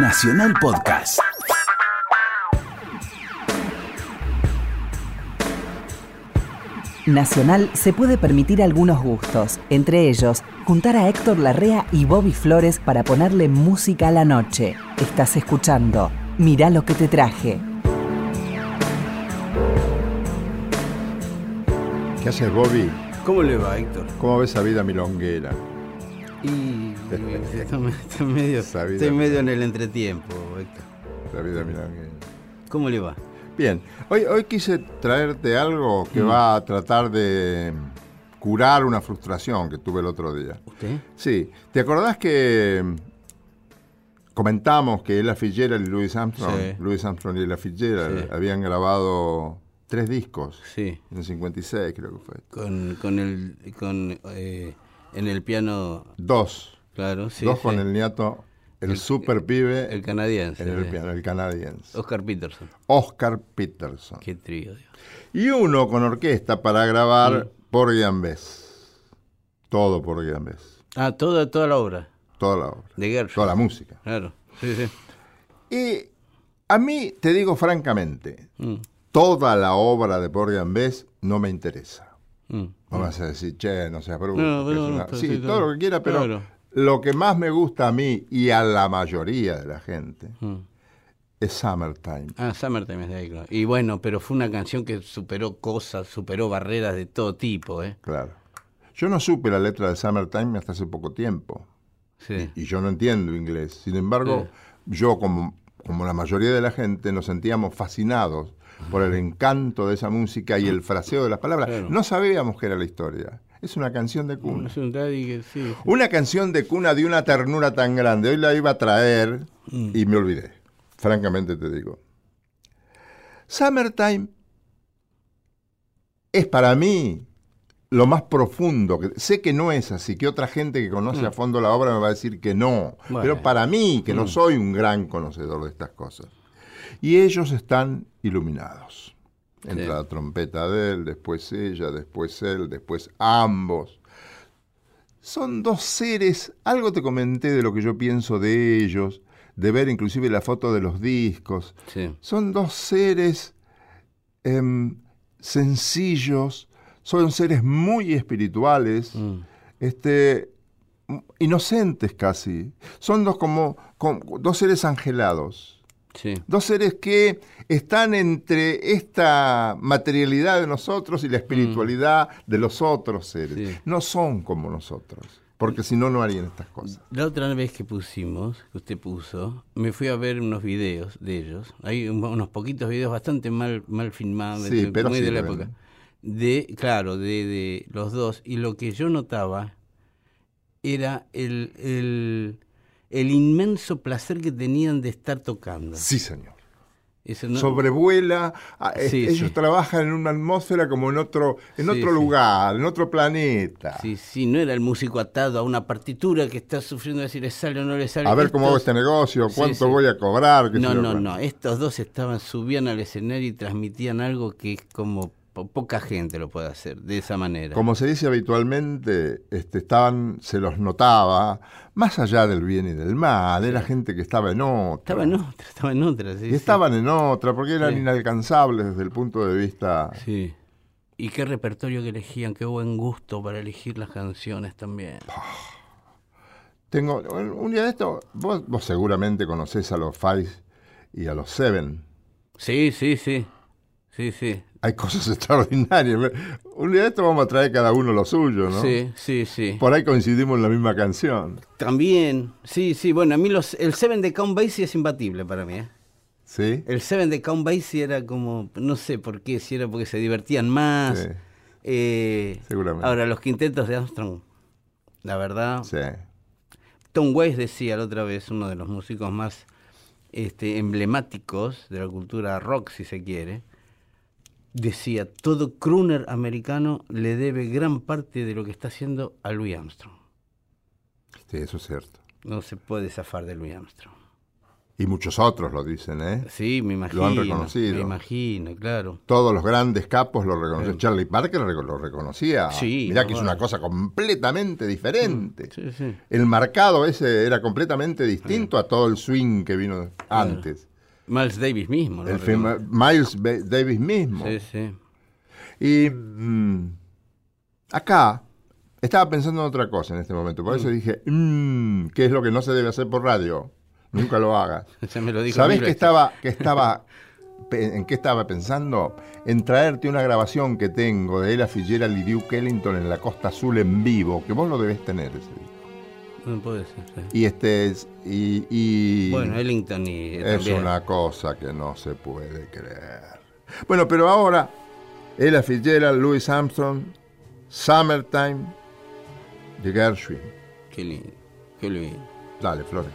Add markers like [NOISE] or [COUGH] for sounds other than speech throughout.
Nacional Podcast. Nacional se puede permitir algunos gustos, entre ellos juntar a Héctor Larrea y Bobby Flores para ponerle música a la noche. Estás escuchando Mirá lo que te traje. ¿Qué haces, Bobby? ¿Cómo le va, Héctor? ¿Cómo ves esa vida milonguera? [LAUGHS] Y estoy, estoy medio, estoy en el entretiempo, Héctor. La vida milonguera. ¿Cómo le va? Bien, hoy, hoy quise traerte algo que va a tratar de curar una frustración que tuve el otro día. ¿Usted? Sí, ¿te acordás que mm, comentamos que Ella Fitzgerald y Louis Armstrong, Sí. Louis Armstrong y Ella Fitzgerald Sí. habían grabado tres discos Sí. en el 56 creo que fue. Con, con el. Con, eh, en el piano, Dos, claro, sí. dos sí. con el nieto, el, El- super pibe El canadiense. en el sí. piano, el canadiense. Oscar Peterson. Oscar Peterson. Qué trío, Dios. Y uno con orquesta para grabar por Bess. Todo por Bess. Ah, toda, toda la obra. Toda la obra. De Gershwin. Toda la música. Claro. Sí, sí. Y a mí, te digo francamente, Mm, toda la obra de por Bess no me interesa. Mm. No vas a decir, che, no seas bruto. No, no, una-". sí, sí, todo lo que quiera, pero Claro. lo que más me gusta a mí y a la mayoría de la gente Mm. es Summertime. Ah, Summertime es de ahí, claro. Y bueno, pero fue una canción que superó cosas, superó barreras de todo tipo, ¿eh? Claro. Yo no supe la letra de Summertime hasta hace poco tiempo. Sí. y yo no entiendo inglés. Sin embargo, yo como, como la mayoría de la gente nos sentíamos fascinados por el encanto de esa música y el fraseo de las palabras. Claro. No sabíamos que era la historia. Es una canción de cuna. Es un daddy que sí. sí. Una canción de cuna de una ternura tan grande. Hoy la iba a traer y me olvidé. Francamente te digo. Summertime es para mí lo más profundo. Sé que no es así, que otra gente que conoce a fondo la obra me va a decir que no. Bueno. Pero para mí, que no soy un gran conocedor de estas cosas. Y ellos están iluminados. Entra Sí. la trompeta de él, después ella, después él, después ambos. Son dos seres, algo te comenté de lo que yo pienso de ellos, de ver inclusive la foto de los discos. Sí. Son dos seres em, sencillos, son seres muy espirituales, Mm. este, inocentes casi. Son dos como, como- dos seres angelados. Sí. Dos seres que están entre esta materialidad de nosotros y la espiritualidad de los otros seres. Sí. No son como nosotros, porque si no, no harían estas cosas. La otra vez que pusimos, que usted puso, me fui a ver unos videos de ellos. Hay un- unos poquitos videos bastante mal, mal filmados, Sí, de- pero muy de la época. De, claro, de, de los dos. Y lo que yo notaba era el, el, el inmenso placer que tenían de estar tocando. Sí, señor. No- Sobrevuela, ah, Sí, ellos sí. trabajan en una atmósfera como en otro, en Sí, otro lugar, en otro planeta. Sí, sí, no era el músico atado a una partitura que está sufriendo decir le sale o no le sale. A ver cómo hago este negocio, cuánto voy a cobrar. No, no, no. Estos dos estaban, subían al escenario y transmitían algo que es como po- poca gente lo puede hacer de esa manera. Como se dice habitualmente, este, estaban, se los notaba, más allá del bien y del mal, era gente que estaba en otra. Estaba en otra, estaba en otra. Sí, y sí. estaban en otra, porque eran Sí. inalcanzables desde el punto de vista... Sí. Y qué repertorio que elegían, qué buen gusto para elegir las canciones también. Tengo, un día de esto, vos, vos seguramente conocés a los Five y a los Seven. Sí, sí, sí. Sí, sí. Hay cosas [LAUGHS] extraordinarias. Un día de esto vamos a traer cada uno lo suyo, ¿no? Sí, sí, sí. Por ahí coincidimos en la misma canción. También, sí, sí. Bueno, a mí los, el Seven de Count Basie es imbatible para mí. ¿eh? ¿Sí? El Seven de Count Basie era como, no sé por qué, si era porque se divertían más. Sí. Eh, Seguramente. Ahora, los quintetos de Armstrong, la verdad. Sí. Tom Waits decía la otra vez, uno de los músicos más este, emblemáticos de la cultura rock, si se quiere, decía, todo crooner americano le debe gran parte de lo que está haciendo a Louis Armstrong. Sí, eso es cierto. No se puede zafar de Louis Armstrong. Y muchos otros lo dicen, ¿eh? Sí, me imagino. Lo han reconocido. Me imagino, claro. Todos los grandes capos lo reconocen. Charlie Parker lo reconocía. Sí, Mirá no, que es bueno. una cosa completamente diferente. Sí, sí. El marcado ese era completamente distinto a todo el swing que vino antes. Miles Davis mismo, ¿no? El film- Miles Davis mismo. Sí, sí. Y mm, acá estaba pensando en otra cosa en este momento. Por eso dije, mm, ¿qué es lo que no se debe hacer por radio? Nunca lo hagas. [LAUGHS] Ya me lo dijo ¿Sabés que estaba, que [LAUGHS] estaba, en qué estaba pensando? En traerte una grabación que tengo de Ella Fitzgerald y Duke Ellington en la Costa Azul en vivo, que vos lo debés tener ese disco. No puede ser. sí. Y este es, y, y Bueno, Ellington y es también. una cosa que no se puede creer. Bueno, pero ahora, Ella Fitzgerald, Louis Armstrong, Summertime, de Gershwin. Qué lindo. Qué lindo. Dale, Flores.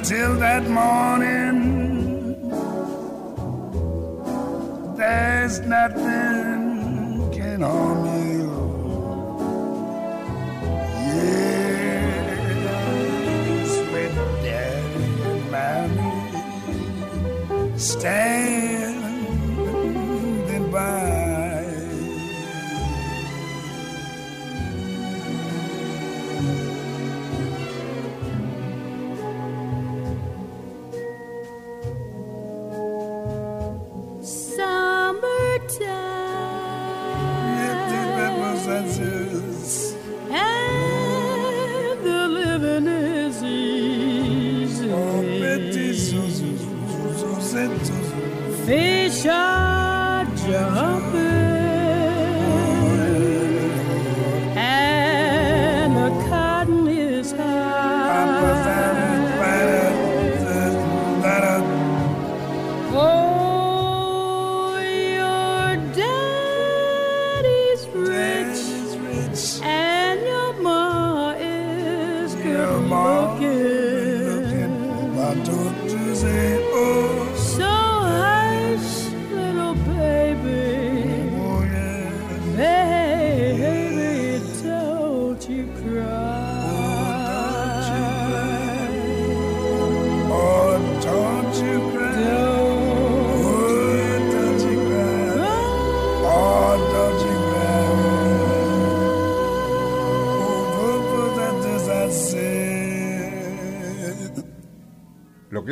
Till that morning, there's nothing can harm you. Yes, with daddy and mommy standing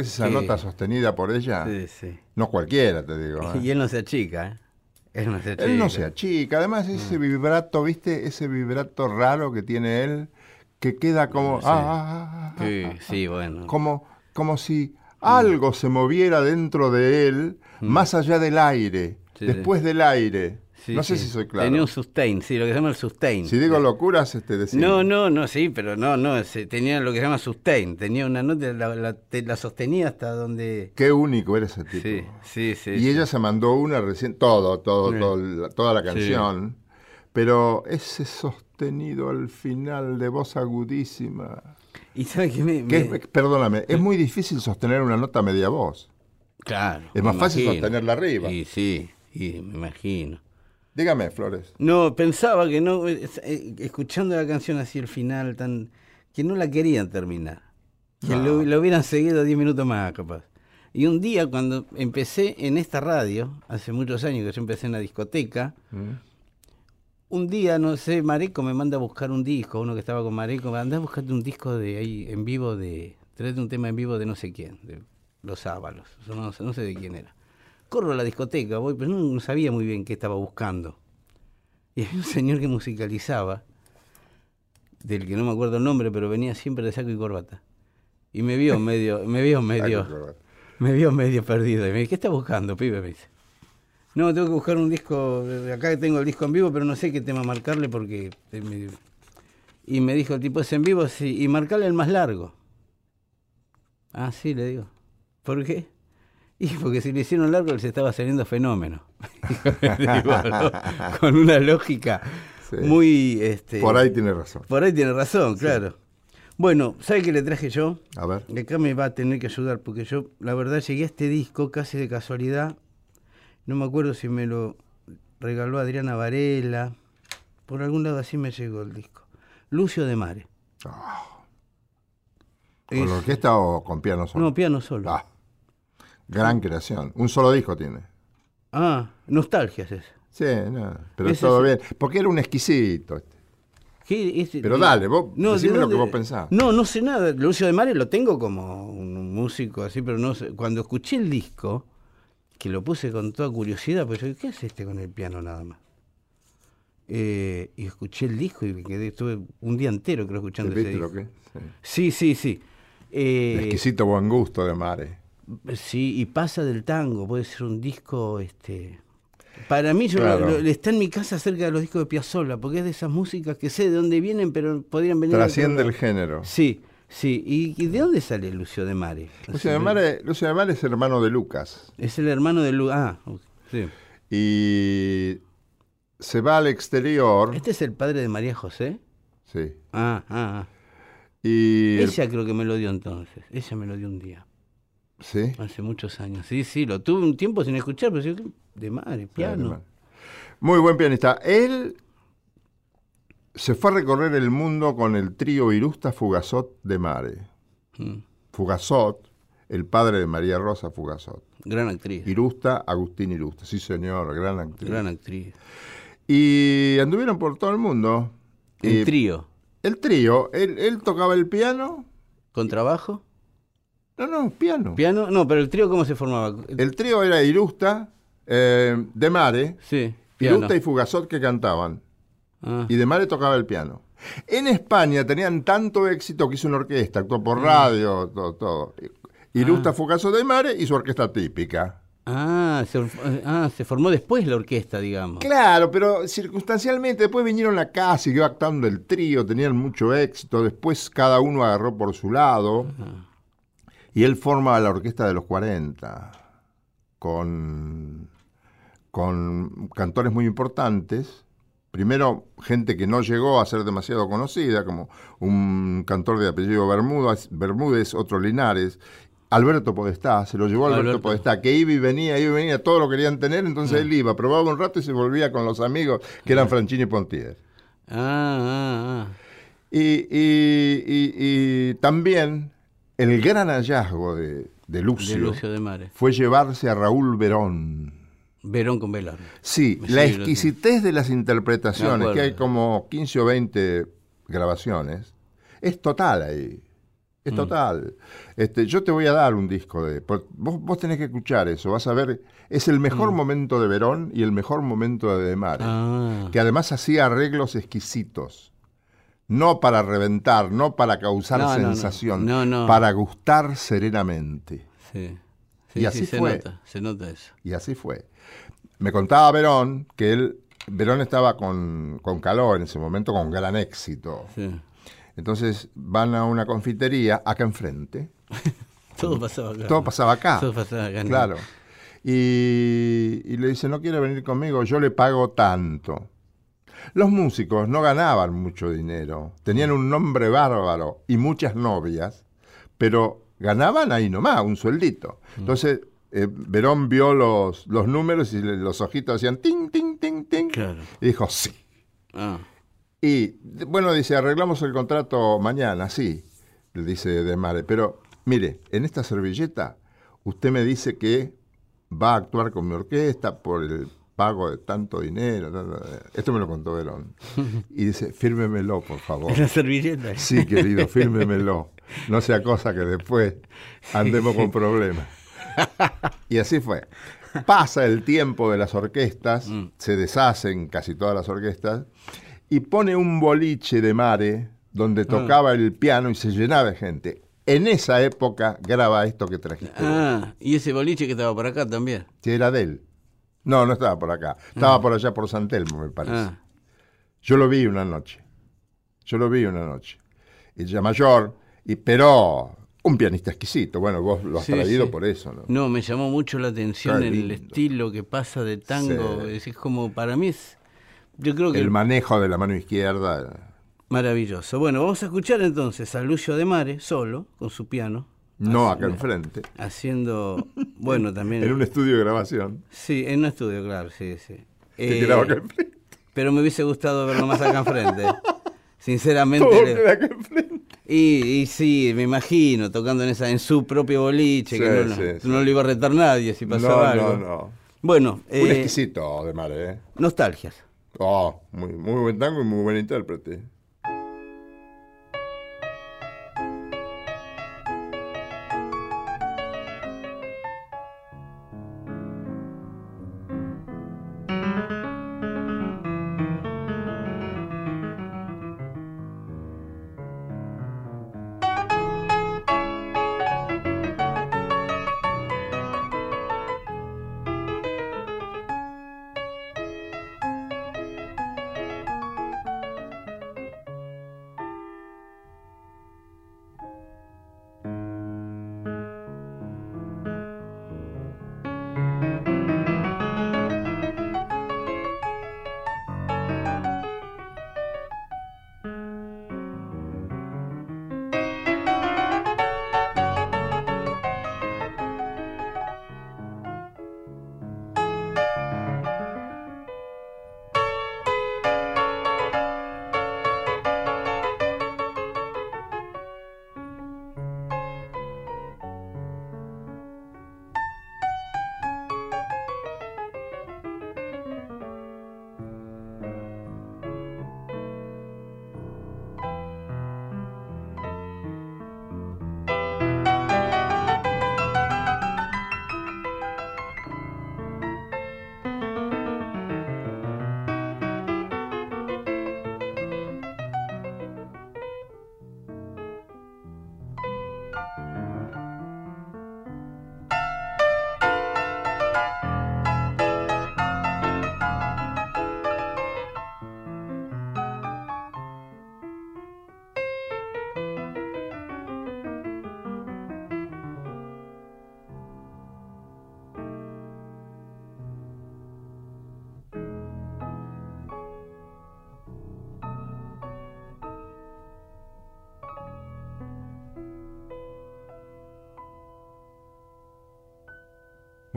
que es esa Sí. nota sostenida por ella? Sí, sí. No cualquiera, te digo. [LAUGHS] ¿eh? Y él no se achica, ¿eh? Él no se achica. Él no se achica. Además, ese Mm. vibrato, vibrato, ¿viste? Ese vibrato raro que tiene él, que queda como. Sí. ah, ah, ah, Sí, ah, sí, bueno. como, como si algo se moviera dentro de él, más allá del aire, Mm. Después del aire. Sí, no sé sí. si soy claro. Tenía un sustain, sí, lo que se llama el sustain. Si digo locuras, este decir. No, no, no, sí, pero no, no, se- tenía lo que se llama sustain, tenía una nota, la, la, te- la sostenía hasta donde... Qué único era ese tipo. Sí, sí, sí. y sí. ella se mandó una recién, todo, todo, Sí. todo la- toda la canción. Pero ese sostenido al final de voz agudísima. Y sabe que me... que me- es- perdóname, es muy difícil sostener una nota media voz. Claro. es más fácil imagino. sostenerla arriba. Y sí, y me imagino. Dígame, Flores. No, pensaba que no, eh, eh, escuchando la canción así el final, tan que no la querían terminar. Que No. lo, lo hubieran seguido 10 minutos más, capaz. Y un día, cuando empecé en esta radio, hace muchos años que yo empecé en la discoteca, un día, no sé, Mareco me manda a buscar un disco, uno que estaba con Mareco, anda a buscarte un disco de ahí en vivo de, tráete un tema en vivo de no sé quién, de Los Ábalos, no, no sé de quién era. Corro a la discoteca, voy, pero no, no sabía muy bien qué estaba buscando. Y había un señor que musicalizaba, del que no me acuerdo el nombre, pero venía siempre de saco y corbata. Y me vio [LAUGHS] medio, me vio medio, me vio medio perdido. Y me dice, ¿qué estás buscando, pibe? Me dice. No, tengo que buscar un disco, eh, acá tengo el disco en vivo, pero no sé qué tema marcarle porque... eh, Y me dijo el tipo, ¿es en vivo? Sí, y marcarle el más largo. Ah, sí, le digo. ¿Por qué? Y porque si le hicieron largo les estaba saliendo fenómeno. [LAUGHS] Digo, ¿no? Con una lógica Sí. muy... Este, Por ahí tiene razón. Por ahí tiene razón, claro. Bueno, ¿sabe qué le traje yo? A ver. Y acá me va a tener que ayudar, porque yo, la verdad, llegué a este disco casi de casualidad. No me acuerdo si me lo regaló Adriana Varela. Por algún lado así me llegó el disco. Lucio de Mare. ¿Con Es- orquesta o con piano solo? no, piano solo. Ah, gran creación. Un solo disco tiene. Ah, nostalgia es. Sí, no, pero Ese todo es- bien. Porque era un exquisito. este. ¿Qué es- Pero de- dale, vos ¿de decime lo que vos pensás. No, no sé nada. Lucio de Mare lo tengo como un músico así, pero no sé. Cuando escuché el disco, que lo puse con toda curiosidad, pues yo ¿qué hace este con el piano nada más? Eh, y escuché el disco y me quedé, estuve un día entero creo escuchando ese ¿Viste disco. lo que? Sí, Sí. sí, sí. Eh, Exquisito buen gusto de Mare. Sí, y pasa del tango, puede ser un disco, este... Para mí, yo Claro. lo- lo- está en mi casa cerca de los discos de Piazzolla, porque es de esas músicas que sé de dónde vienen, pero podrían venir... Trasciende el género. Sí, sí. ¿Y, y de dónde sale Lucio de Mare? Lucio de Mare, Lucio de Mare es hermano de Lucas. Es el hermano de Lu... Ah, sí. Y se va al exterior. ¿Este es el padre de María José? Sí. Ah, ah, ah. Y el- Ella creo que me lo dio entonces. Ella me lo dio un día, sí. hace muchos años. Sí, sí, lo tuve un tiempo sin escuchar, pero yo, de Mare, piano. Muy buen pianista. Él se fue a recorrer el mundo con el trío Irusta Fugazot de Mare. Mm, Fugazot, el padre de María Rosa Fugazot. Gran actriz, Irusta, Agustín Irusta. Sí, señor, gran actriz. gran actriz. Y anduvieron por todo el mundo. El Y trío, el trío, él, él tocaba el piano. con trabajo. No, no, piano. Piano, no, pero el trío cómo se formaba. El trío era Irusta, eh, de Mare, Sí, piano. Irusta y Fugazot que cantaban. Ah, Y de Mare tocaba el piano. En España tenían tanto éxito que hizo una orquesta, actuó por radio, todo. todo. Irusta Fugazot de Mare y su orquesta típica. ah, se, ah, se formó después la orquesta, digamos. Claro, pero circunstancialmente después vinieron acá, siguió actuando el trío, tenían mucho éxito, después cada uno agarró por su lado y él forma la orquesta de los 40 con, con cantores muy importantes. Primero, gente que no llegó a ser demasiado conocida, como un cantor de apellido Bermúdez, Bermúdez otro Linares, Alberto Podestá, se lo llevó Alberto, Alberto. Podestá, que iba y venía, iba y venía, todo lo querían tener, entonces él iba, probaba un rato y se volvía con los amigos que eran Franchini y Pontier. Ah, ah, ah. Y, y- y- y también el gran hallazgo de, de Lucio, De Lucio de Mare. fue llevarse a Raúl Verón. Verón con Velar. Sí, Sí, la exquisitez de las interpretaciones, que hay como 15 o 20 grabaciones, es total ahí. Es total. Este, yo te voy a dar un disco de. Vos, vos tenés que escuchar eso, vas a ver. Es el mejor momento de Verón y el mejor momento de De Mare. Ah, Que además hacía arreglos exquisitos. No para reventar, no para causar No, sensación, No, no. para gustar serenamente. sí. Y Sí, así sí, se fue. nota, se nota eso. Y así fue. Me contaba Verón que él, Verón estaba con, con Caló en ese momento, con gran éxito. Sí. Entonces van a una confitería acá enfrente. [LAUGHS] Todo pasaba acá. Todo pasaba acá. Todo pasaba acá. Claro. Y, y le dice, no quiere venir conmigo, yo le pago tanto. Los músicos no ganaban mucho dinero, tenían un nombre bárbaro y muchas novias, pero ganaban ahí nomás, un sueldito. Mm. Entonces, eh, Verón vio los, los números y le- los ojitos hacían ting, ting, ting, ting. Claro. Y dijo, sí. Ah, Y bueno, dice, arreglamos el contrato mañana, sí, le dice De Mare, pero mire, en esta servilleta usted me dice que va a actuar con mi orquesta por el pago de tanto dinero. Esto me lo contó Verón. [LAUGHS] Y dice, fírmemelo, por favor. la servilleta. Sí, querido, fírmemelo. No sea cosa que después andemos con problemas. Y así fue. Pasa el tiempo de las orquestas, Mm. se deshacen casi todas las orquestas, y pone un boliche de mare donde tocaba el piano y se llenaba de gente. En esa época graba esto que trajiste. Ah, y ese boliche que estaba por acá también. que era de él. No, no estaba por acá. Estaba por allá por San Telmo, me parece. Ah, Yo lo vi una noche. Yo lo vi una noche. Ya mayor, y, pero un pianista exquisito. Bueno, vos lo has Sí, traído sí. por eso, ¿no? no, me llamó mucho la atención el estilo que pasa de tango. Sí. Es, es como, para mí es, yo creo que El manejo de la mano izquierda. maravilloso. Bueno, vamos a escuchar entonces a Lucio de Mare, solo, con su piano, No acá enfrente. haciendo, [LAUGHS] bueno, también... En un estudio de grabación. Sí, en un estudio, claro, sí, sí. Eh, quedaba acá enfrente. pero me hubiese gustado verlo más acá enfrente. [LAUGHS] Sinceramente. Todo le- acá enfrente. Y, y sí, me imagino, tocando en esa en su propio boliche, que Sí, no, sí, no le iba a retar nadie si pasaba No, algo. no, no. Bueno, Un eh, exquisito de Mare, ¿eh? nostalgias. Oh, muy, muy buen tango y muy buen intérprete.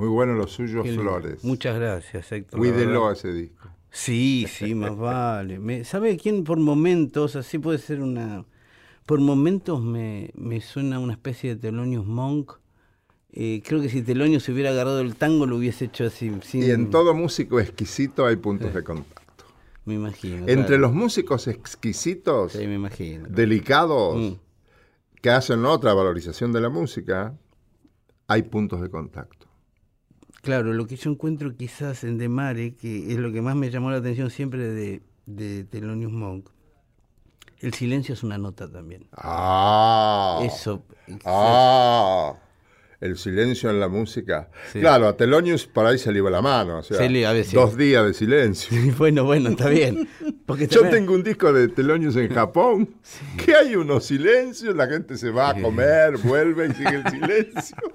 Muy bueno los suyos. Flores. Muchas gracias, Héctor. Cuídelo a ese disco. Sí, sí, [LAUGHS] más vale. Me- ¿Sabe quién por momentos, así puede ser una... Por momentos me, me suena una especie de Thelonious Monk. Eh, creo que si Thelonious se hubiera agarrado el tango lo hubiese hecho así. Sin, Y en todo músico exquisito hay puntos de [LAUGHS] contacto. Me imagino. Entre claro. los músicos exquisitos, Sí, me imagino. delicados, Mm. que hacen otra valorización de la música, hay puntos de contacto. Claro, lo que yo encuentro quizás en De Mare, que es lo que más me llamó la atención siempre de, de Thelonious Monk, el silencio es una nota también. Ah. Eso. Ah. El silencio en la música. Sí. Claro, a Telonius por ahí se le iba la mano. O sea, Se le- a veces. dos días de silencio. [LAUGHS] Bueno, bueno, está bien. Porque Yo también- tengo un disco de Telonius en Japón, [LAUGHS] que hay unos silencios, la gente se va a comer, vuelve y sigue el silencio. [LAUGHS]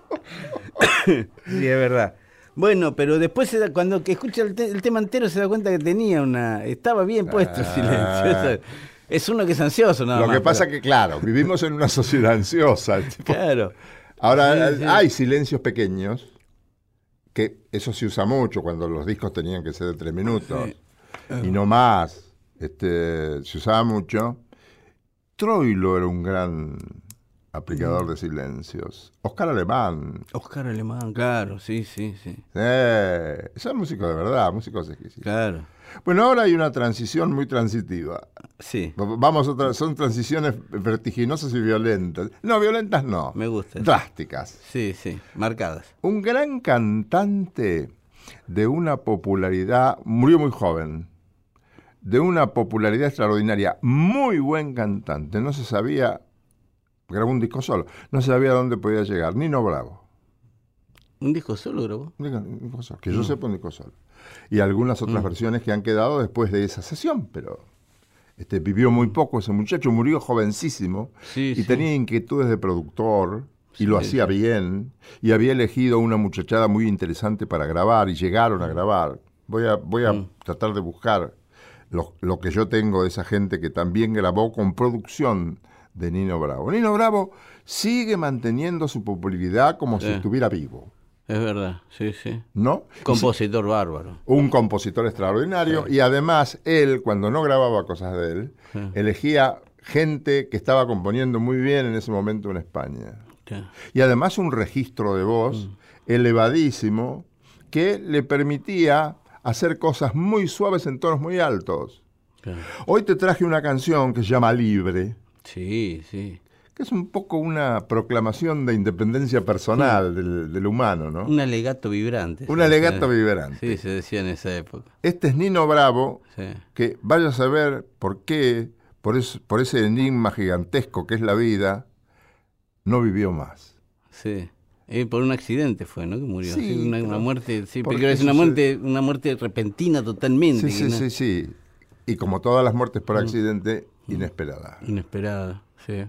Sí, es verdad. Bueno, pero después se da- cuando que escucha el, te- el tema entero se da cuenta que tenía una... Estaba bien puesto el silencio. Ah. Eso- es uno que es ansioso nada Lo más. que pasa pero- que, claro, vivimos en una sociedad ansiosa. [LAUGHS] tipo, Claro. Ahora, Sí, sí. hay silencios pequeños, que eso se usa mucho cuando los discos tenían que ser de tres minutos, y no más. Este, se usaba mucho. Troilo era un gran aplicador de silencios. Oscar Alemán. Oscar Alemán, claro, sí, sí, sí. Eh, son músicos de verdad, músicos exquisitos. Claro. Bueno, ahora hay una transición muy transitiva. Sí, Vamos otra, son transiciones vertiginosas y violentas. No, violentas no. me gusta. Drásticas. Sí, sí, marcadas. Un gran cantante de una popularidad, murió muy joven, de una popularidad extraordinaria, muy buen cantante, no se sabía, grabó un disco solo, no sabía dónde podía llegar, Nino Bravo, ¿Un disco solo grabó? un disco- solo, que yo sepa un disco solo. Y algunas otras versiones que han quedado después de esa sesión, pero este, vivió muy poco ese muchacho, murió jovencísimo Sí, y sí. tenía inquietudes de productor y Sí, lo hacía bien y había elegido una muchachada muy interesante para grabar y llegaron a grabar. Voy a, voy a Mm. tratar de buscar lo, lo que yo tengo de esa gente que también grabó con producción de Nino Bravo. Nino Bravo sigue manteniendo su popularidad como si Sí. estuviera vivo, Es verdad, sí, sí. ¿no? Compositor bárbaro. un compositor extraordinario y además él, cuando no grababa cosas de él, Sí. elegía gente que estaba componiendo muy bien en ese momento en España. Y además un registro de voz elevadísimo que le permitía hacer cosas muy suaves en tonos muy altos. Hoy te traje una canción que se llama Libre, Sí, sí. que es un poco una proclamación de independencia personal del, del humano, ¿no? Un alegato vibrante. Un alegato vibrante. Sí, se decía en esa época. Este es Nino Bravo, Sí. que vaya a saber por qué, por, es- por ese enigma gigantesco que es la vida, no vivió más. Sí. Eh, por un accidente fue, ¿no? Que murió. Sí, Sí, una, muerte, sí, porque es una muerte, una muerte repentina totalmente. Sí, sí, sí, sí. Y como todas las muertes por accidente, inesperada. Inesperada, sí.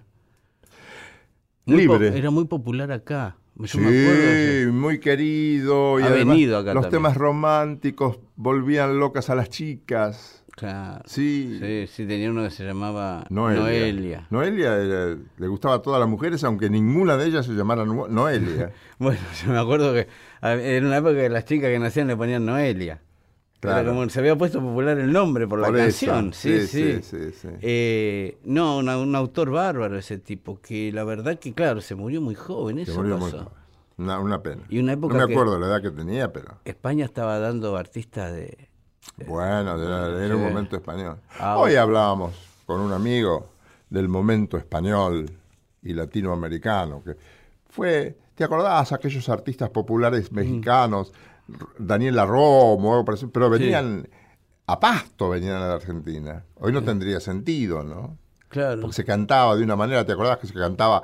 Muy Libre. era muy popular acá. Yo me acuerdo Sí, eso. muy querido. Y Ha además venido acá los también. temas románticos volvían locas a las chicas. Claro. Sí. Sí, sí, tenía uno que se llamaba Noelia. Noelia. Noelia era- le gustaba a todas las mujeres, aunque ninguna de ellas se llamara Noelia. [LAUGHS] Bueno, yo me acuerdo que en una época que las chicas que nacían le ponían Noelia. Claro. como se había puesto popular el nombre por la eso. canción. Sí, sí. sí, sí, sí. Eh, no, una- un autor bárbaro ese tipo, que la verdad que, claro, se murió muy joven, Se eso murió muy pasó. joven. Una, una pena. Y una época no me acuerdo la edad que tenía, pero España estaba dando artistas de... bueno, era, era un momento español. Ah, Hoy bueno. hablábamos con un amigo del momento español y latinoamericano, que fue, ¿te acordás? Aquellos artistas populares mexicanos, R- Daniela Romo, pero venían a pasto, venían a la Argentina. Hoy no tendría sentido, ¿no? Claro. Porque se cantaba de una manera, ¿te acordás que se cantaba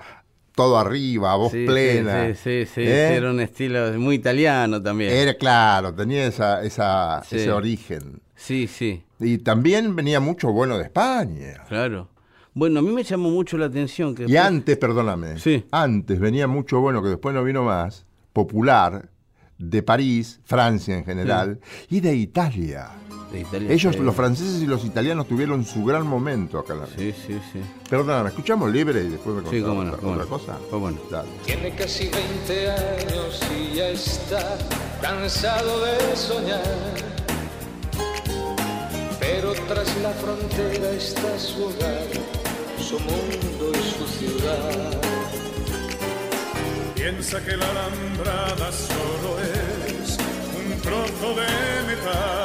todo arriba, a voz Sí, sí, plena? Sí, sí, sí, ¿Eh? era un estilo muy italiano también. Era claro, tenía esa, esa, Sí. ese origen. Sí, sí, Y también venía mucho bueno de España. claro. Bueno, a mí me llamó mucho la atención que... Y después- antes, perdóname, Sí. antes venía mucho bueno, que después no vino más, popular, de París, Francia en general, y de Italia. de Italia, Ellos, sí. los franceses y los italianos, tuvieron su gran momento acá en la Sí, sí, sí. Perdóname, escuchamos libre y después me Sí, contás cómo no, otra, cómo otra no. cosa. Bueno. Dale. Tiene casi 20 años y ya está cansado de soñar. Pero tras la frontera está su hogar, su mundo y su ciudad. Piensa que la alambrada solo es un trozo de metal,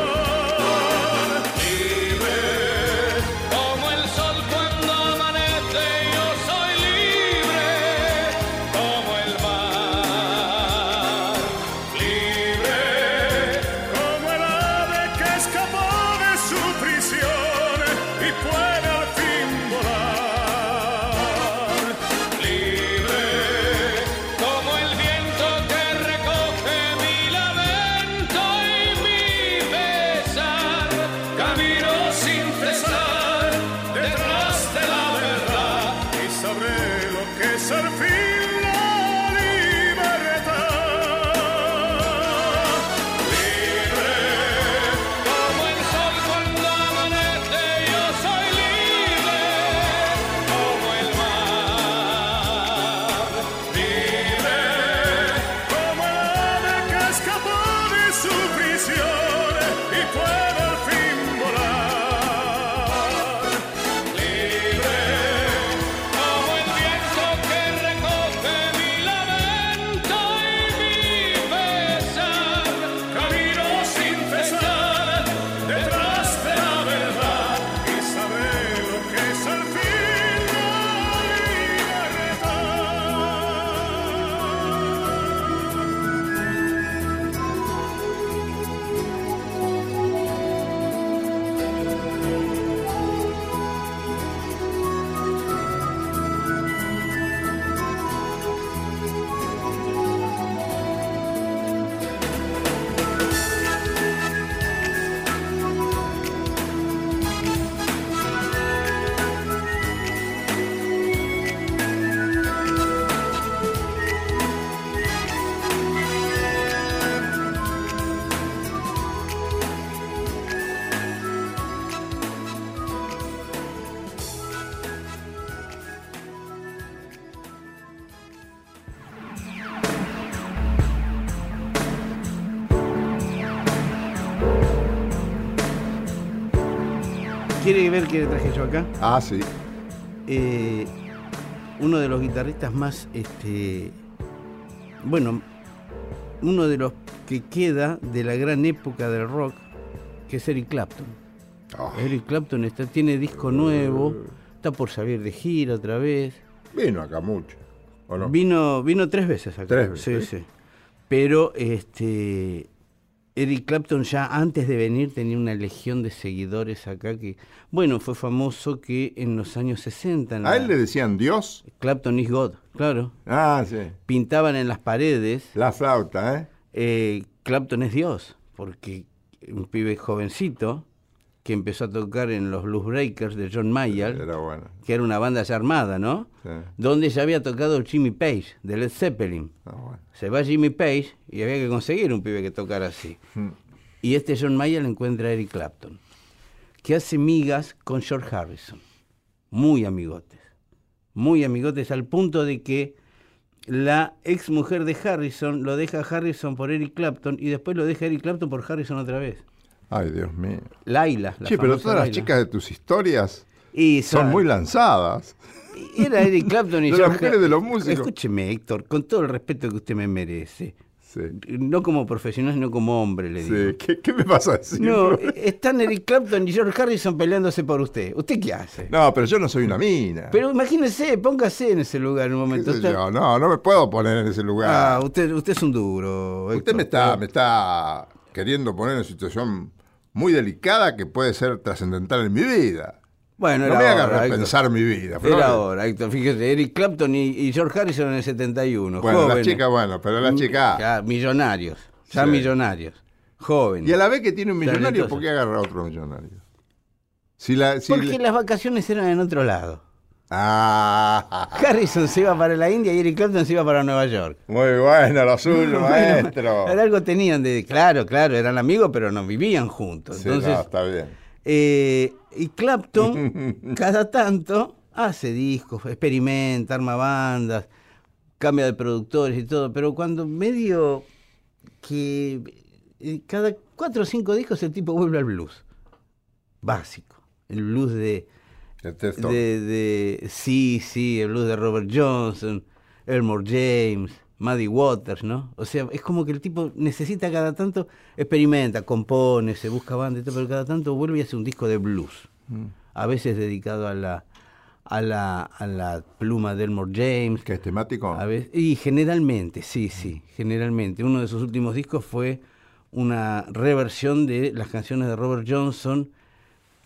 Ver qué le traje yo acá? Ah, sí. Eh, uno de los guitarristas más, este, bueno, uno de los que queda de la gran época del rock, que es Eric Clapton. Ah, Eric Clapton está, tiene disco nuevo, está por salir de gira otra vez. vino acá mucho. ¿O no? Vino, vino tres veces acá. Tres veces, Sí, sí. Pero este Eric Clapton ya antes de venir tenía una legión de seguidores acá que, bueno, fue famoso que en los años 60. en A él le decían Dios. Clapton is God, claro. Ah, sí. Pintaban en las paredes, La flauta, ¿eh? eh, Clapton es Dios, porque un pibe jovencito que empezó a tocar en los Blues Breakers de John Era bueno. que era una banda ya armada, ¿no? Sí. Donde ya había tocado Jimmy Page, de Led Zeppelin. Ah, bueno. Se va Jimmy Page y había que conseguir un pibe que tocara así. Mm. Y este John Mayer encuentra a Eric Clapton, que hace migas con George Harrison. Muy amigotes. Muy amigotes al punto de que la ex mujer de Harrison lo deja a Harrison por Eric Clapton y después lo deja a Eric Clapton por Harrison otra vez. Ay, Dios mío. Laila. La Che, pero todas las chicas de tus historias Y son muy lanzadas. Era Eric Clapton y [LAUGHS] De las George mujeres de los músicos. Escúcheme, Héctor, con todo el respeto que usted me merece. Sí. No como profesional, sino como hombre, le digo. Sí. ¿Qué, qué me vas a decir? No, [LAUGHS] están Eric Clapton y George Harrison peleándose por usted. ¿Usted qué hace? No, pero yo no soy una mina. Pero imagínese, póngase en ese lugar en un ¿Qué momento. Usted- yo? No, no me puedo poner en ese lugar. Ah, usted, usted es un duro. Usted me está, me está queriendo poner en situación muy delicada que puede ser trascendental en mi vida. Bueno, no era me haga hora, repensar mi vida. Era ahora, Héctor. Fíjese, Eric Clapton y, y George Harrison en el 71. Bueno, jóvenes. chicas, bueno, pero las chicas. Ya, millonarios. Ya Sí. millonarios. Jóvenes. Y a la vez que tiene un millonario, Talentoso. ¿por qué agarra otro millonario? Si la, si Porque la- las vacaciones eran en otro lado. Ah, Harrison se iba para la India y Eric Clapton se iba para Nueva York. muy bueno lo suyo, [LAUGHS] maestro. algo tenían de. Claro, claro, eran amigos, pero no vivían juntos. Sí, Entonces, no, está bien. eh, y Clapton, [LAUGHS] cada tanto, hace discos, experimenta, arma bandas, cambia de productores y todo, pero cuando medio que eh, cada cuatro o cinco discos el tipo vuelve al blues. Básico. El blues de, El texto. de, de- sí, sí, el blues de Robert Johnson, Elmore James, Muddy Waters, ¿no? O sea, es como que el tipo necesita cada tanto, experimenta, compone, se busca banda y todo, pero cada tanto vuelve y hace un disco de blues. A veces dedicado a la, a la, a la pluma de Elmore James. ¿Qué es temático? A veces- y generalmente, sí, sí, generalmente. Uno de sus últimos discos fue una reversión de las canciones de Robert Johnson,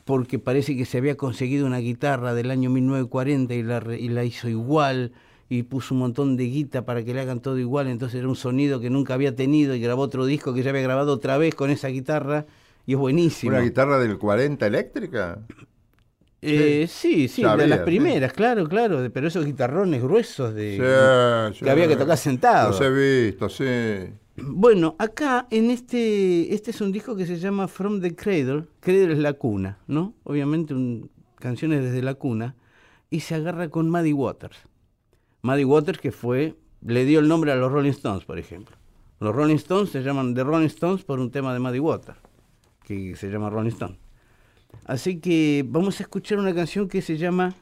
porque parece que se había conseguido una guitarra del año 1940 y la, y la hizo igual, y puso un montón de guita para que le hagan todo igual, entonces era un sonido que nunca había tenido, y grabó otro disco que ya había grabado otra vez con esa guitarra, y es buenísimo. ¿Una guitarra del 40 eléctrica? Eh, sí, sí, de las primeras, claro, claro, de- pero esos guitarrones gruesos de... Sí, sí. que había que tocar sentado. Los he visto, sí. Bueno, acá en este, este es un disco que se llama From the Cradle. Cradle es la cuna, ¿no? Obviamente un- canciones desde la cuna. Y se agarra con Muddy Waters. Muddy Waters que fue, le dio el nombre a los Rolling Stones, por ejemplo. Los Rolling Stones se llaman The Rolling Stones por un tema de Muddy Waters, que se llama Rolling Stone. Así que vamos a escuchar una canción que se llama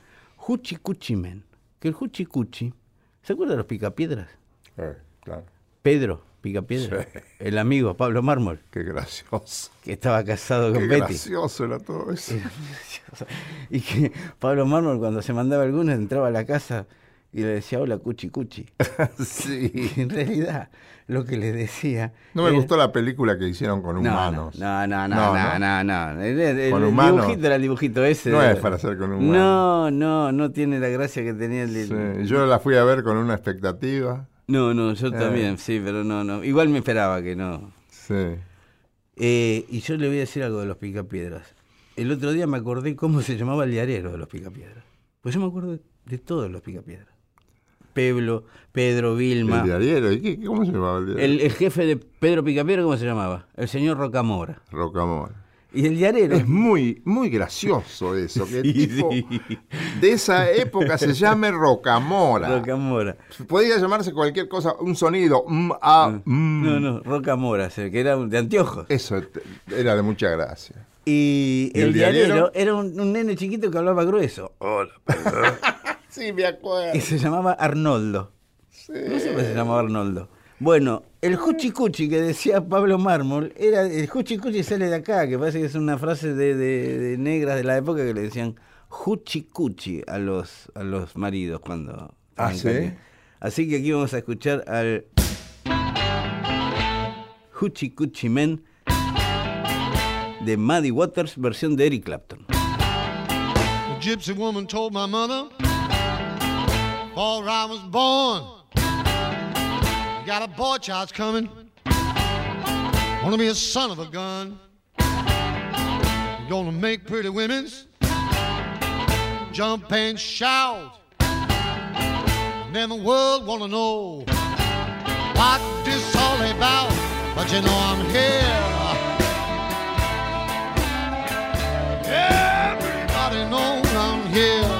Huchi Cuchi Men. Que el Huchi Cuchi, ¿se acuerdan de los picapiedras? Eh, claro. Pedro Picapiedra, Sí. el amigo Pablo Mármol, Qué gracioso. que estaba casado Qué con Betty. gracioso era todo eso. Y que Pablo Mármol cuando se mandaba algunos entraba a la casa y le decía hola cuchi cuchi. [LAUGHS] sí. Y en realidad lo que le decía... No me era- gustó la película que hicieron con No, humanos. No, no, no, No, no, ¿no? no, no. El, el- el Con humanos. dibujito era el dibujito ese. No es para hacer con humanos. No, no, no tiene la gracia que tenía el... Sí, Yo la fui a ver con una expectativa. No, no, yo Eh. también, sí, pero no, no. Igual me esperaba que no. Sí. Eh, y yo le voy a decir algo de los picapiedras. El otro día me acordé cómo se llamaba el diarero de los picapiedras. Pues yo me acuerdo de, todos los picapiedras. Pedro, Pedro Vilma. El diariero. ¿Y qué, cómo se llamaba el diario? El, el jefe de Pedro Picapiedra, ¿cómo se llamaba? El señor Rocamora. Rocamora. Y el diarero. Es muy, muy gracioso eso. Que el [LAUGHS] Sí, tipo sí. de esa época se llame Rocamora. Rocamora. Podía llamarse cualquier cosa, un sonido. mm, ah, mm. No, no, Rocamora, que era de anteojos. Eso era de mucha gracia. Y, ¿Y el, el diarero, diarero? era un, un nene chiquito que hablaba grueso. Hola. [LAUGHS] Sí, me acuerdo. Y se llamaba Arnoldo. No sé por qué se llamaba Arnoldo. Bueno, el Huchicuchi que decía Pablo Mármol, era el Huchicuchi sale de acá, que parece que es una frase de, de- de negras de la época que le decían Huchicuchi a los, a los maridos cuando... Ah, ¿sí? Así que aquí vamos a escuchar al Huchicuchi Men de Muddy Waters, versión de Eric Clapton. A gypsy woman told my mother before I was born, got a boy child's coming. Wanna be a son of a gun. Gonna make pretty women's jump and shout. And then the world wanna know what this all about. But you know I'm here. Everybody knows I'm here.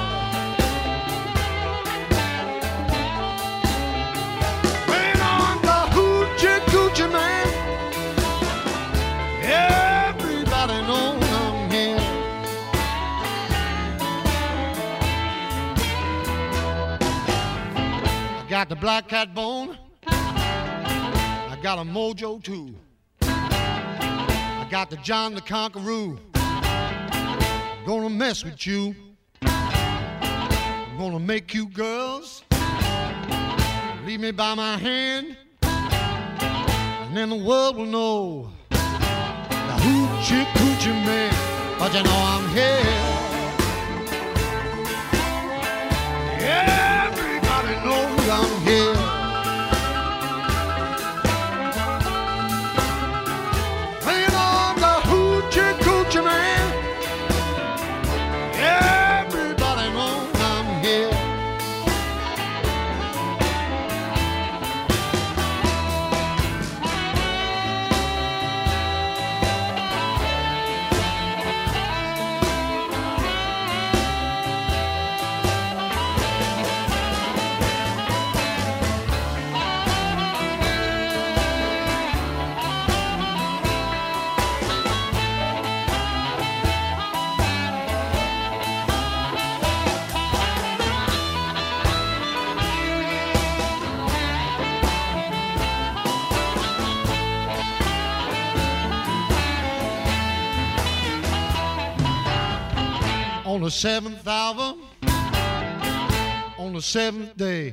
Got the black cat bone. I got a mojo too. I got the John the Conqueror gonna mess with you. I'm gonna make you girls leave me by my hand, and then the world will know the hoochie coochie man. But you know I'm here. I'm here. On the seventh hour, on the seventh day,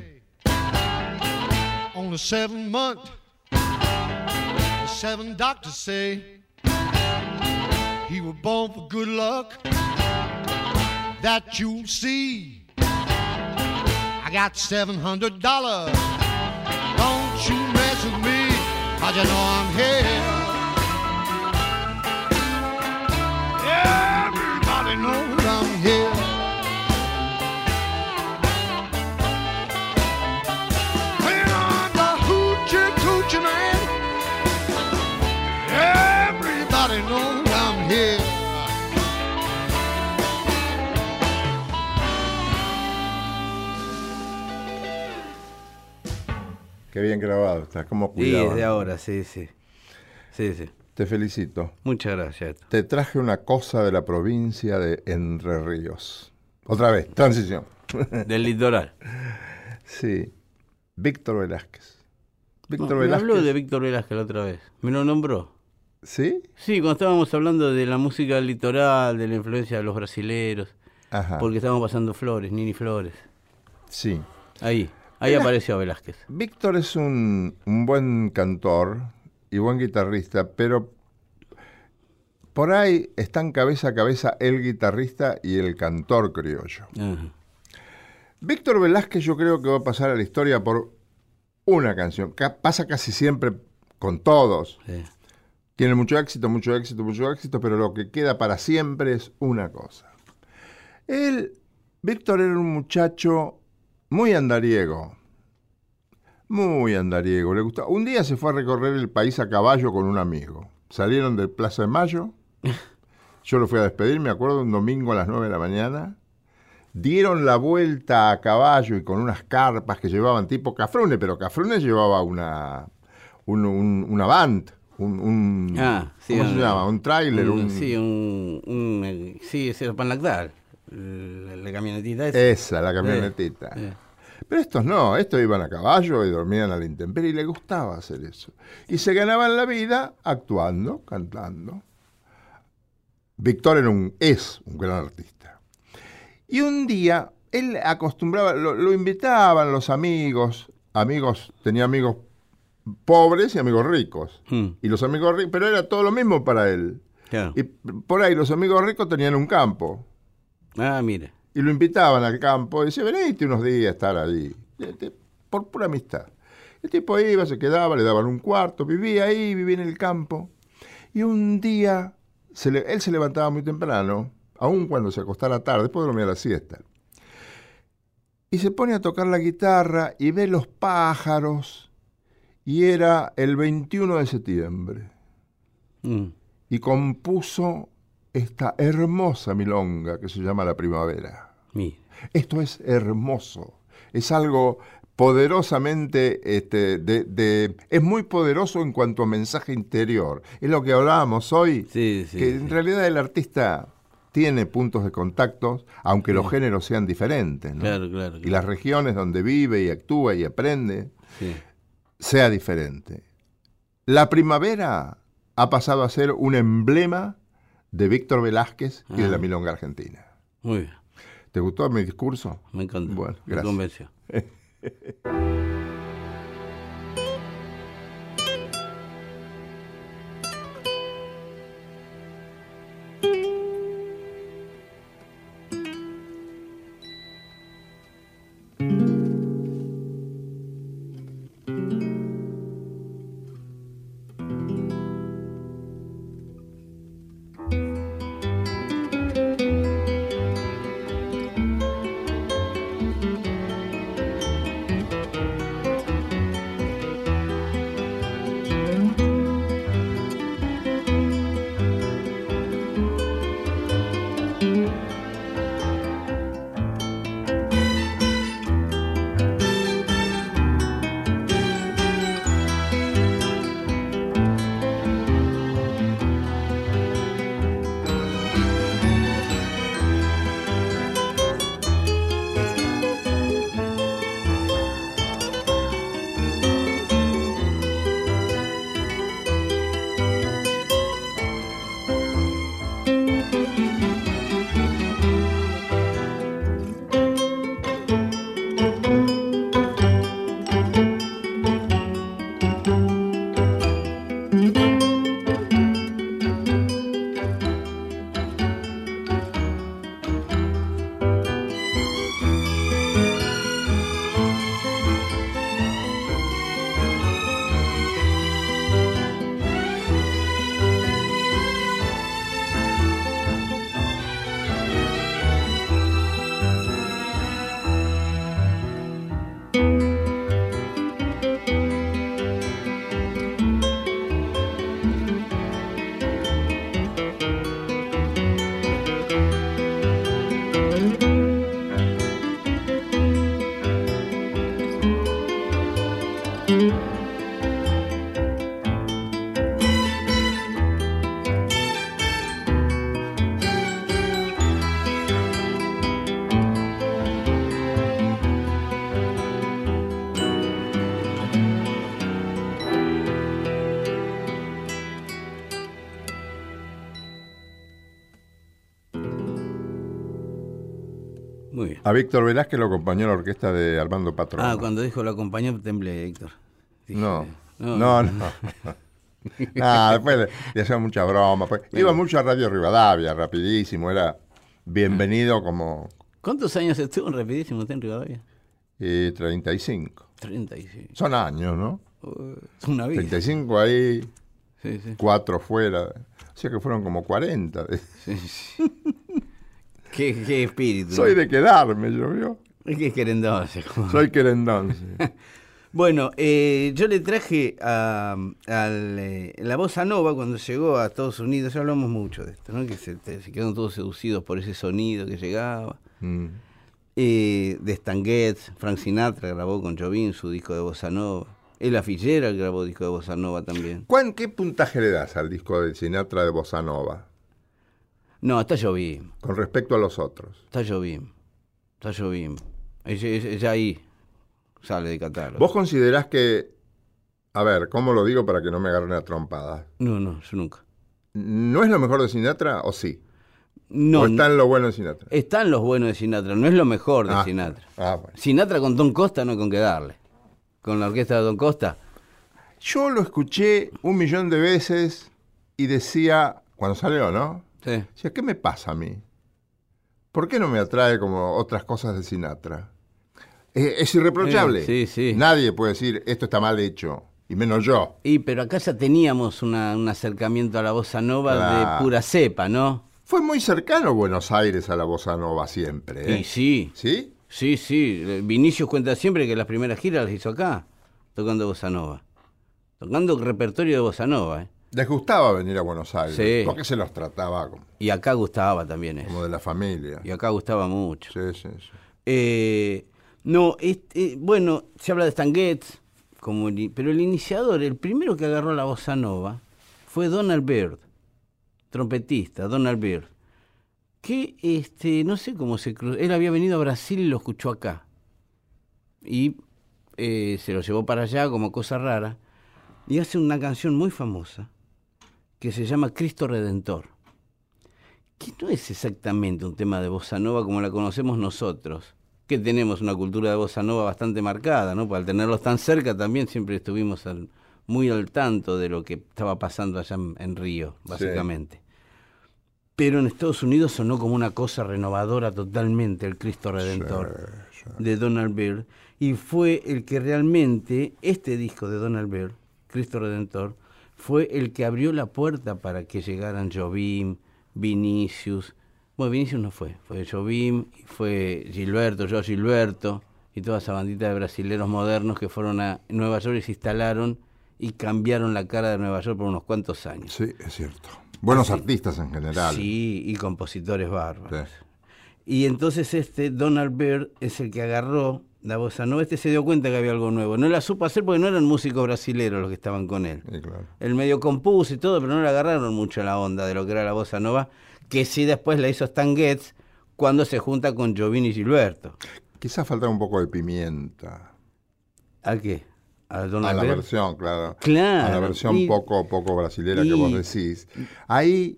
on the seventh month. The seven doctors say he was born for good luck. That you'll see. I got seven hundred dollars. Don't you mess with me, cause you know I'm here. Everybody knows Qué bien grabado, está como Sí, cuidado. desde ahora, sí, sí. Sí, sí. Te felicito. Muchas gracias. Te traje una cosa de la provincia de Entre Ríos. Otra vez, transición. [LAUGHS] Del litoral. Sí. Víctor Velázquez. Víctor No, me Velázquez. habló de Víctor Velázquez la otra vez. Me lo nombró. ¿Sí? Sí, cuando estábamos hablando de la música del litoral, de la influencia de los brasileros, Ajá. porque estábamos pasando flores, Nini Flores. Sí. Ahí, ahí apareció Velázquez. Víctor es un, un buen cantor y buen guitarrista, pero por ahí están cabeza a cabeza el guitarrista y el cantor criollo. Víctor Velázquez yo creo que va a pasar a la historia por una canción. Ca- pasa casi siempre con todos. Sí. Tiene mucho éxito, mucho éxito, mucho éxito, pero lo que queda para siempre es una cosa. Él, Víctor era un muchacho muy andariego. Muy andariego. Le gustaba. Un día se fue a recorrer el país a caballo con un amigo. Salieron del Plaza de Mayo. [LAUGHS] Yo lo fui a despedir, me acuerdo, un domingo a las 9 de la mañana. Dieron la vuelta a caballo y con unas carpas que llevaban tipo Cafrune, pero Cafrune llevaba una, un, un- una band, un, un- Ah, sí, ¿cómo se llama? Un tráiler, un- Sí, un, eh, sí, es el pan lactal. La, la camionetita esa. esa, la camionetita. Pero estos no, estos iban a caballo y dormían a la intemperie y les gustaba hacer eso. Y se ganaban la vida actuando, cantando. Víctor era un, es un gran artista. Y un día él acostumbraba, lo, lo invitaban los amigos, amigos, tenía amigos pobres y amigos ricos. hmm, Y los amigos ricos, pero era todo lo mismo para él. claro. Y por ahí los amigos ricos tenían un campo. Ah, mire. Y lo invitaban al campo y decía, venite unos días a estar allí. Por pura amistad. El tipo iba, se quedaba, le daban un cuarto, vivía ahí, vivía en el campo. Y un día, se le- él se levantaba muy temprano, aun cuando se acostara tarde, después dormía la siesta. Y se pone a tocar la guitarra y ve los pájaros. Y era el 21 de septiembre Mm, y compuso esta hermosa milonga que se llama La Primavera. Esto es hermoso, es algo poderosamente, este, de, de- es muy poderoso en cuanto a mensaje interior. Es lo que hablábamos hoy, Sí, sí, que sí. en realidad el artista tiene puntos de contacto, aunque los géneros sean diferentes, ¿no? Claro, claro. y las regiones donde vive y actúa y aprende sea diferente. La primavera ha pasado a ser un emblema de Víctor Velázquez y de la Ah. milonga argentina. Muy bien. ¿Te gustó mi discurso? Me encantó. Bueno, me gracias. convenció. [LAUGHS] A Víctor Velázquez lo acompañó la orquesta de Armando Patrón. Ah, cuando dijo la compañía temblé. Dije, No, no, no, no. [LAUGHS] Ah, después le, le hacían mucha broma. pues. Iba mucho a Radio Rivadavia, rapidísimo, era bienvenido como ¿Cuántos años estuvo en Rapidísimo usted en Rivadavia? eh, 35. 36. Son años, ¿no? Uh, Es una vida. 35 ahí, Sí, sí. 4 fuera. O sea que fueron como 40. sí, sí. [LAUGHS] qué, qué espíritu. Soy de quedarme, yo vio. Es que es querendón. como- Soy querendón. sí. [LAUGHS] Bueno, eh, yo le traje a, al, eh, la bossa nova cuando llegó a Estados Unidos, ya hablamos mucho de esto, ¿no? que se, se quedaron todos seducidos por ese sonido que llegaba. Mm. Eh, de Stan Getz, Frank Sinatra grabó con Jobim su disco de bossa nova. Ella Fitzgerald grabó disco de bossa nova también. ¿Cuán- ¿Qué puntaje le das al disco de Sinatra de Bossa Nova No, está Jobim, con respecto a los otros? está Jobim, está ella- ella ahí sale de catálogo. ¿Vos considerás que, a ver, ¿cómo lo digo para que no me agarren a trompadas? No, no, yo nunca. ¿No es lo mejor de Sinatra o sí? No, ¿O está en lo bueno de Sinatra? están los buenos de Sinatra, no es lo mejor de Ah, Sinatra. ah, bueno. Sinatra con Don Costa no hay con qué darle. Con la orquesta de Don Costa. Yo lo escuché un millón de veces y decía, cuando salió, ¿no? Sí. Decía, ¿qué me pasa a mí? ¿Por qué no me atrae como otras cosas de Sinatra? Eh, es irreprochable. Sí, sí. Nadie puede decir, esto está mal hecho, y menos yo. Y pero acá ya teníamos una- un acercamiento a la bossa nova de pura cepa, ¿no? Fue muy cercano Buenos Aires a la bossa nova siempre. ¿eh? Y sí, ¿Sí? sí, sí. Eh, Vinicius cuenta siempre que las primeras giras las hizo acá, tocando bossa nova. Tocando repertorio de bossa nova, ¿eh? Les gustaba venir a Buenos Aires, Sí. porque se los trataba como, Y acá gustaba también eso. como de la familia. Y acá gustaba mucho. Sí, sí, sí. Eh, no, este, bueno, se habla de Stan Getz, como el pero el iniciador, el primero que agarró la bossa nova, fue Donald Byrd, trompetista, Donald Byrd, que este, no sé cómo se cruzó, él había venido a Brasil y lo escuchó acá, y eh, se lo llevó para allá como cosa rara, y hace una canción muy famosa, que se llama Cristo Redentor que no es exactamente un tema de bossa nova como la conocemos nosotros, que tenemos una cultura de bossa nova bastante marcada, ¿no? Al tenerlos tan cerca también siempre estuvimos al- muy al tanto de lo que estaba pasando allá en, en Río, básicamente. Pero en Estados Unidos sonó como una cosa renovadora totalmente el Cristo Redentor de Donald Byrd y fue el que realmente este disco de Donald Byrd, Cristo Redentor, fue el que abrió la puerta para que llegaran Jobim, Vinicius. Bueno, Vinicius no fue, fue Jobim, fue Gilberto, yo Gilberto y toda esa bandita de brasileros modernos que fueron a Nueva York y se instalaron y cambiaron la cara de Nueva York por unos cuantos años. Sí, es cierto. Buenos artistas en general. Sí, y compositores bárbaros. Sí. Y entonces este Donald Byrd es el que agarró la bossa nova. Este se dio cuenta que había algo nuevo. No la supo hacer porque no eran músicos brasileros los que estaban con él. Sí, claro. El medio compuso y todo, pero no le agarraron mucho la onda de lo que era la bossa nova, que sí después la hizo Stan Getz cuando se junta con Giovanni Gilberto. Quizás faltaba un poco de pimienta. ¿A qué? A la versión, claro. Claro, A la versión y- poco, poco brasilera que vos decís. Ahí,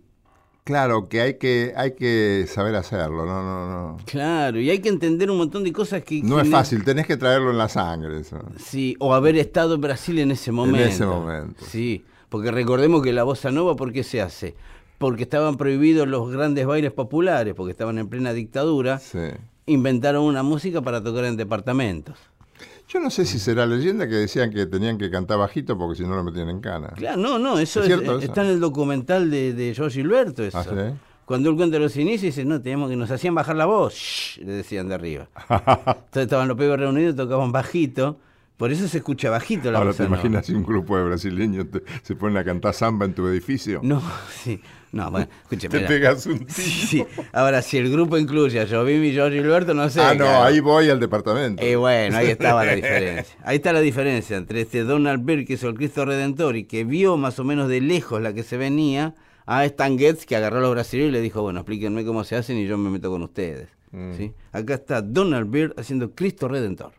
claro, que hay que, hay que saber hacerlo. No, no, no. Claro, y hay que entender un montón de cosas que... No es fácil, tenés que traerlo en la sangre. Eso. Sí, o haber estado en Brasil en ese momento. ese momento. Sí, porque recordemos que la bossa nova, ¿por qué se hace? Porque estaban prohibidos los grandes bailes populares, porque estaban en plena dictadura. Sí. Inventaron una música para tocar en departamentos. Yo no sé si será leyenda que decían que tenían que cantar bajito porque si no lo metían en cana. Claro, no, no, eso ¿Es es- cierto eso? está en el documental de, de George Gilberto. Eso. ¿Ah, sí? Cuando él cuenta los inicios, dice, no, teníamos que nos hacían bajar la voz, Shh, le decían de arriba. [LAUGHS] Entonces estaban los pibes reunidos, tocaban bajito, Por eso se escucha bajito la Ahora bossa te imaginas si un grupo de brasileños te- se ponen a cantar samba en tu edificio. No, [LAUGHS] sí. No, bueno, escúcheme. Te pegas un tiro. Sí, sí. Ahora, si el grupo incluye a Jobim y Jorge Gilberto, no sé. ah, no, claro. ahí voy al departamento. Eh, bueno, ahí estaba la [LAUGHS] diferencia. Ahí está la diferencia entre este Donald que hizo el Cristo Redentor y que vio más o menos de lejos la que se venía, a Stan Getz, que agarró a los brasileños y le dijo, bueno, explíquenme cómo se hacen y yo me meto con ustedes. Mm. ¿Sí? Acá está Donald Byrd haciendo Cristo Redentor.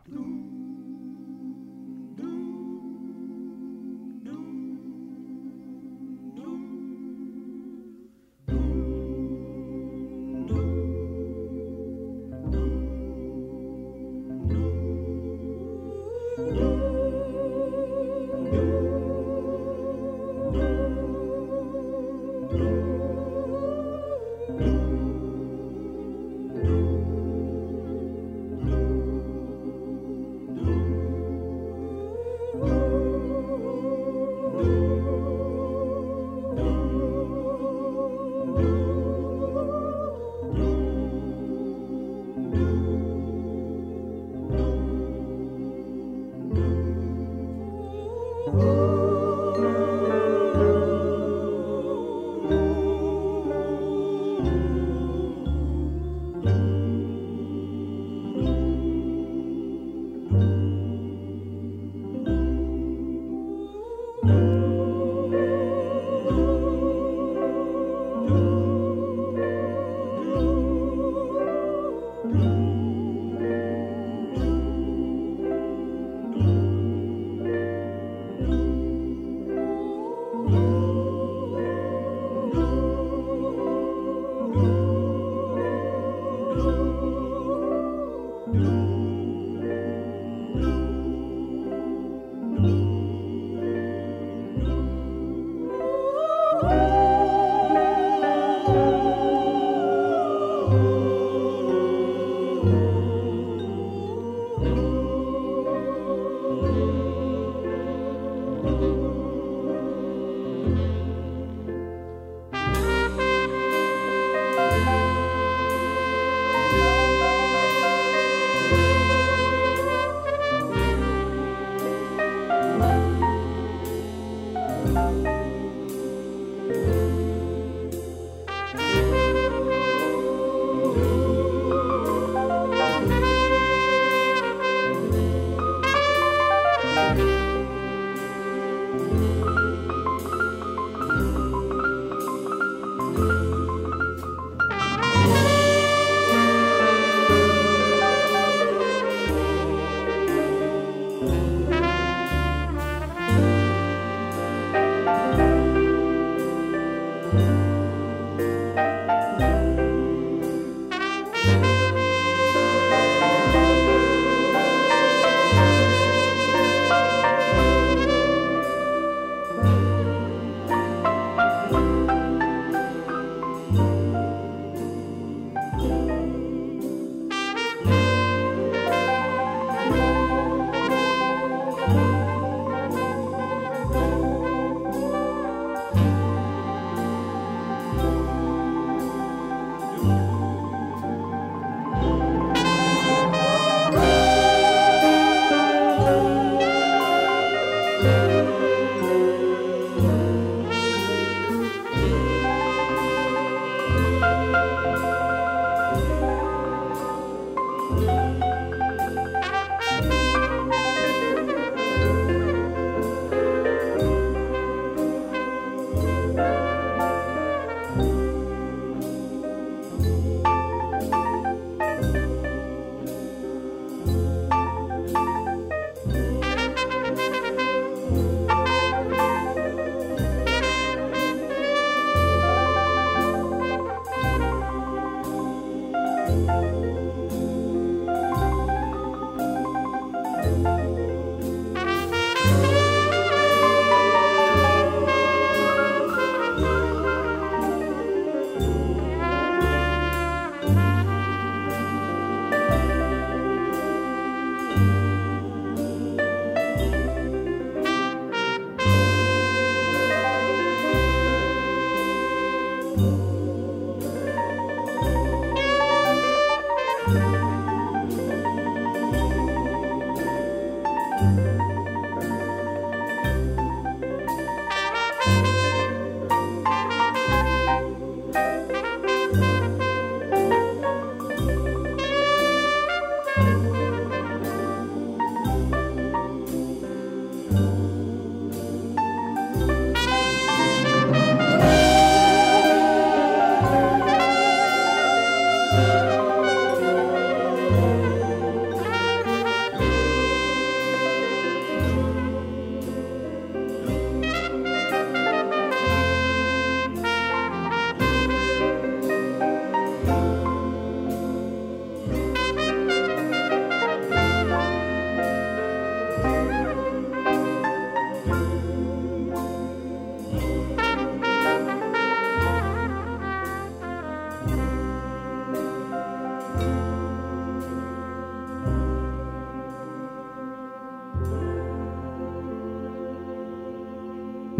Bye.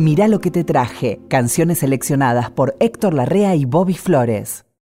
Mirá lo que te traje, canciones seleccionadas por Héctor Larrea y Bobby Flores.